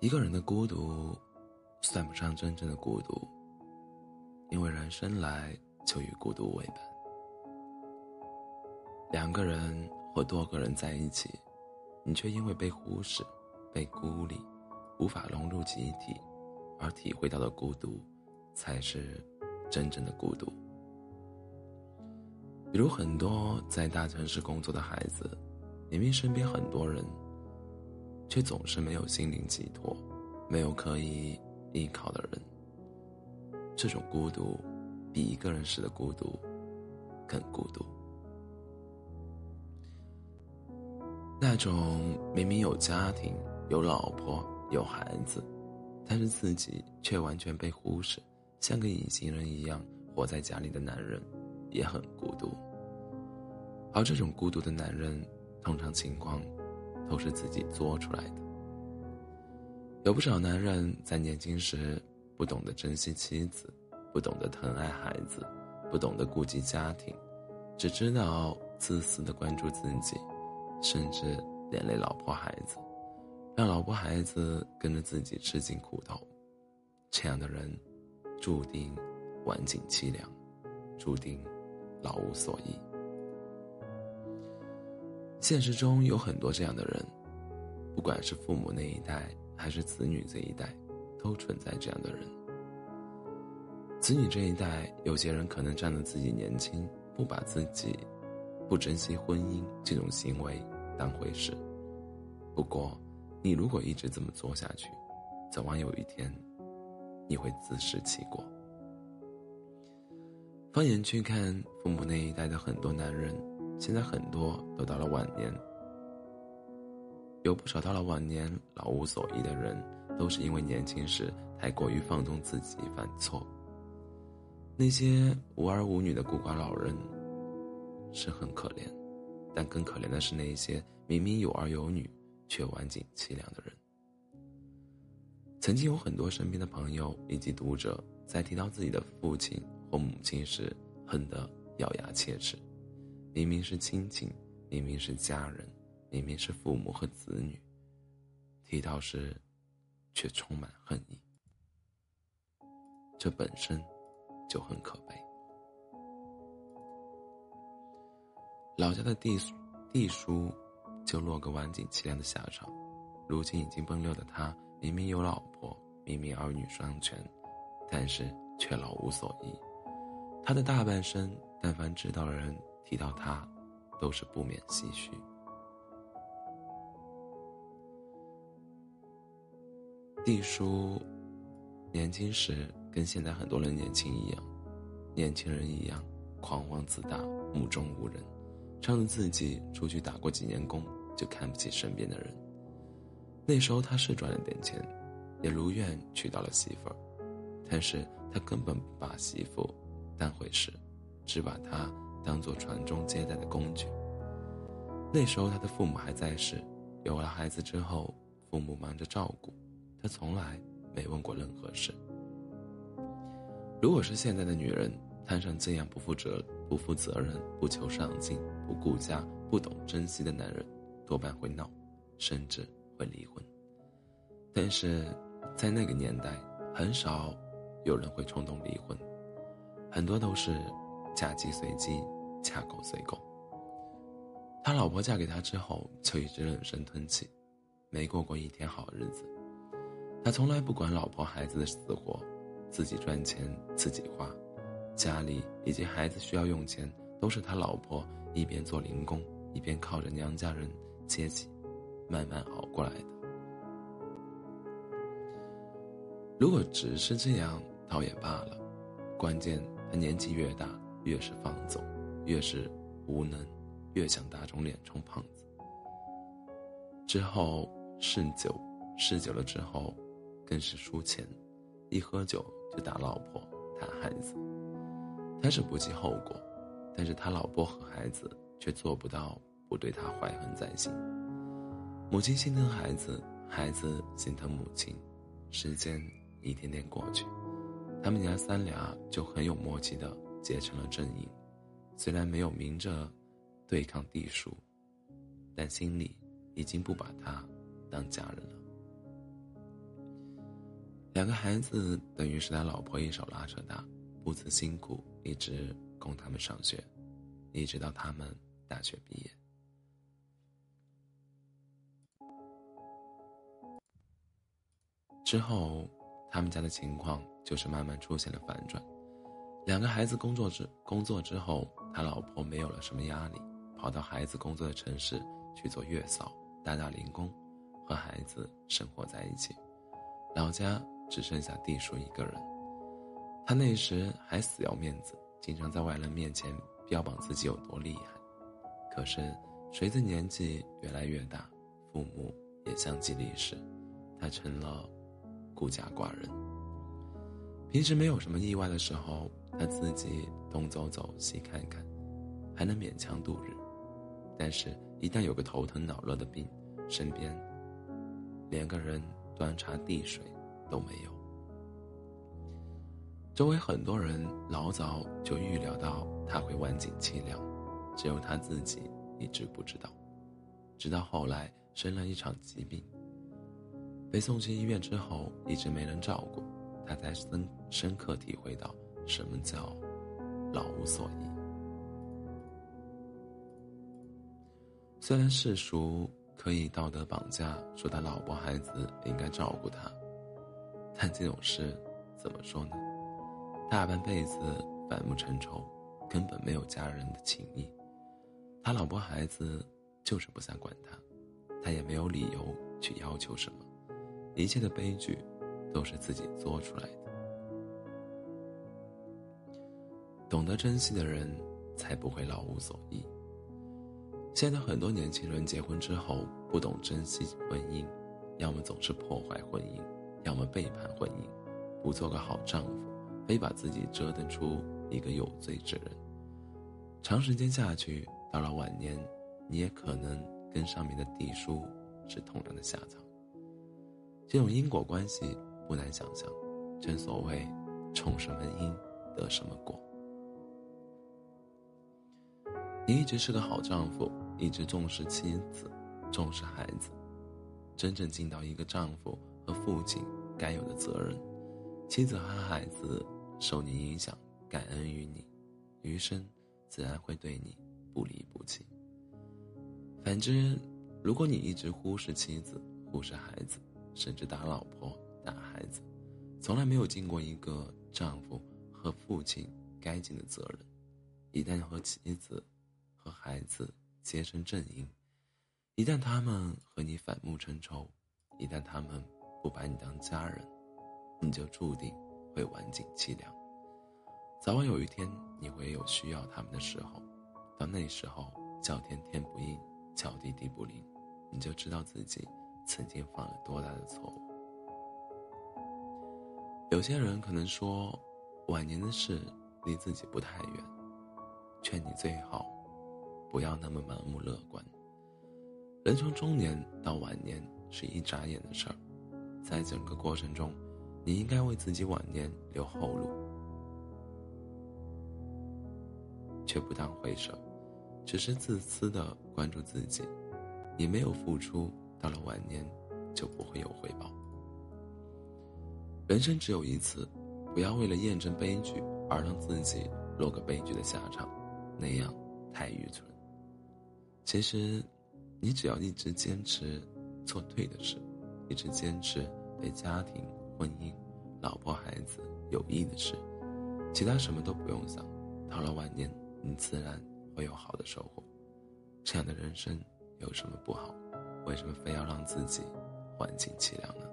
一个人的孤独，算不上真正的孤独，因为人生来就与孤独为伴。两个人或多个人在一起，你却因为被忽视、被孤立，无法融入集体，而体会到的孤独，才是真正的孤独。比如很多在大城市工作的孩子，明明身边很多人。却总是没有心灵寄托，没有可以依靠的人。这种孤独，比一个人时的孤独更孤独。那种明明有家庭、有老婆、有孩子，但是自己却完全被忽视，像个隐形人一样活在家里的男人，也很孤独。而这种孤独的男人，通常情况。都是自己做出来的。有不少男人在年轻时不懂得珍惜妻子，不懂得疼爱孩子，不懂得顾及家庭，只知道自私的关注自己，甚至连累老婆孩子，让老婆孩子跟着自己吃尽苦头。这样的人，注定晚景凄凉，注定老无所依。现实中有很多这样的人，不管是父母那一代还是子女这一代，都存在这样的人。子女这一代，有些人可能仗着自己年轻，不把自己不珍惜婚姻这种行为当回事。不过，你如果一直这么做下去，早晚有一天，你会自食其果。放眼去看，父母那一代的很多男人。现在很多都到了晚年，有不少到了晚年老无所依的人，都是因为年轻时太过于放纵自己犯错。那些无儿无女的孤寡老人是很可怜，但更可怜的是那些明明有儿有女却晚景凄凉的人。曾经有很多身边的朋友以及读者在提到自己的父亲或母亲时，恨得咬牙切齿。明明是亲情，明明是家人，明明是父母和子女，提到时，却充满恨意。这本身就很可悲。老家的弟弟叔，就落个晚景凄凉的下场。如今已经奔六的他，明明有老婆，明明儿女双全，但是却老无所依。他的大半生，但凡知道的人。提到他，都是不免唏嘘。弟叔年轻时跟现在很多人年轻一样，年轻人一样狂妄自大、目中无人，仗着自己出去打过几年工，就看不起身边的人。那时候他是赚了点钱，也如愿娶到了媳妇儿，但是他根本不把媳妇当回事，只把她。当做传宗接代的工具。那时候他的父母还在世，有了孩子之后，父母忙着照顾，他从来没问过任何事。如果是现在的女人摊上这样不负责、不负责任、不求上进、不顾家、不懂珍惜的男人，多半会闹，甚至会离婚。但是，在那个年代，很少有人会冲动离婚，很多都是。嫁鸡随鸡，嫁狗随狗。他老婆嫁给他之后，就一直忍声吞气，没过过一天好日子。他从来不管老婆孩子的死活，自己赚钱自己花，家里以及孩子需要用钱，都是他老婆一边做零工，一边靠着娘家人接济，慢慢熬过来的。如果只是这样，倒也罢了。关键他年纪越大。越是放纵，越是无能，越想打肿脸充胖子。之后嗜酒，嗜酒了之后，更是输钱，一喝酒就打老婆、打孩子。他是不计后果，但是他老婆和孩子却做不到不对他怀恨在心。母亲心疼孩子，孩子心疼母亲。时间一天天过去，他们娘三俩就很有默契的。结成了阵营，虽然没有明着对抗地叔，但心里已经不把他当家人了。两个孩子等于是他老婆一手拉扯大，不辞辛苦，一直供他们上学，一直到他们大学毕业。之后，他们家的情况就是慢慢出现了反转。两个孩子工作之工作之后，他老婆没有了什么压力，跑到孩子工作的城市去做月嫂、打打零工，和孩子生活在一起。老家只剩下弟叔一个人。他那时还死要面子，经常在外人面前标榜自己有多厉害。可是，随着年纪越来越大，父母也相继离世，他成了。孤家寡人，平时没有什么意外的时候，他自己东走走西看看，还能勉强度日。但是，一旦有个头疼脑热的病，身边连个人端茶递水都没有。周围很多人老早就预料到他会晚景凄凉，只有他自己一直不知道。直到后来生了一场疾病。被送去医院之后，一直没人照顾，他才深深刻体会到什么叫老无所依。虽然世俗可以道德绑架，说他老婆孩子应该照顾他，但这种事怎么说呢？大半辈子反目成仇，根本没有家人的情谊，他老婆孩子就是不想管他，他也没有理由去要求什么。一切的悲剧，都是自己做出来的。懂得珍惜的人，才不会老无所依。现在很多年轻人结婚之后不懂珍惜婚姻，要么总是破坏婚姻，要么背叛婚姻，不做个好丈夫，非把自己折腾出一个有罪之人。长时间下去，到了晚年，你也可能跟上面的弟叔是同样的下场。这种因果关系不难想象，正所谓种什么因得什么果。你一直是个好丈夫，一直重视妻子，重视孩子，真正尽到一个丈夫和父亲该有的责任，妻子和孩子受你影响，感恩于你，余生自然会对你不离不弃。反之，如果你一直忽视妻子，忽视孩子，甚至打老婆、打孩子，从来没有尽过一个丈夫和父亲该尽的责任。一旦和妻子和孩子结成阵营，一旦他们和你反目成仇，一旦他们不把你当家人，你就注定会晚景凄凉。早晚有一天，你会有需要他们的时候，到那时候叫天天不应，叫地地不灵，你就知道自己。曾经犯了多大的错误？有些人可能说，晚年的事离自己不太远，劝你最好不要那么盲目乐观。人从中年到晚年是一眨眼的事儿，在整个过程中，你应该为自己晚年留后路，却不当回事，只是自私的关注自己，你没有付出。到了晚年，就不会有回报。人生只有一次，不要为了验证悲剧而让自己落个悲剧的下场，那样太愚蠢。其实，你只要一直坚持做对的事，一直坚持对家庭、婚姻、老婆、孩子有益的事，其他什么都不用想。到了晚年，你自然会有好的收获。这样的人生有什么不好？为什么非要让自己环境凄凉呢？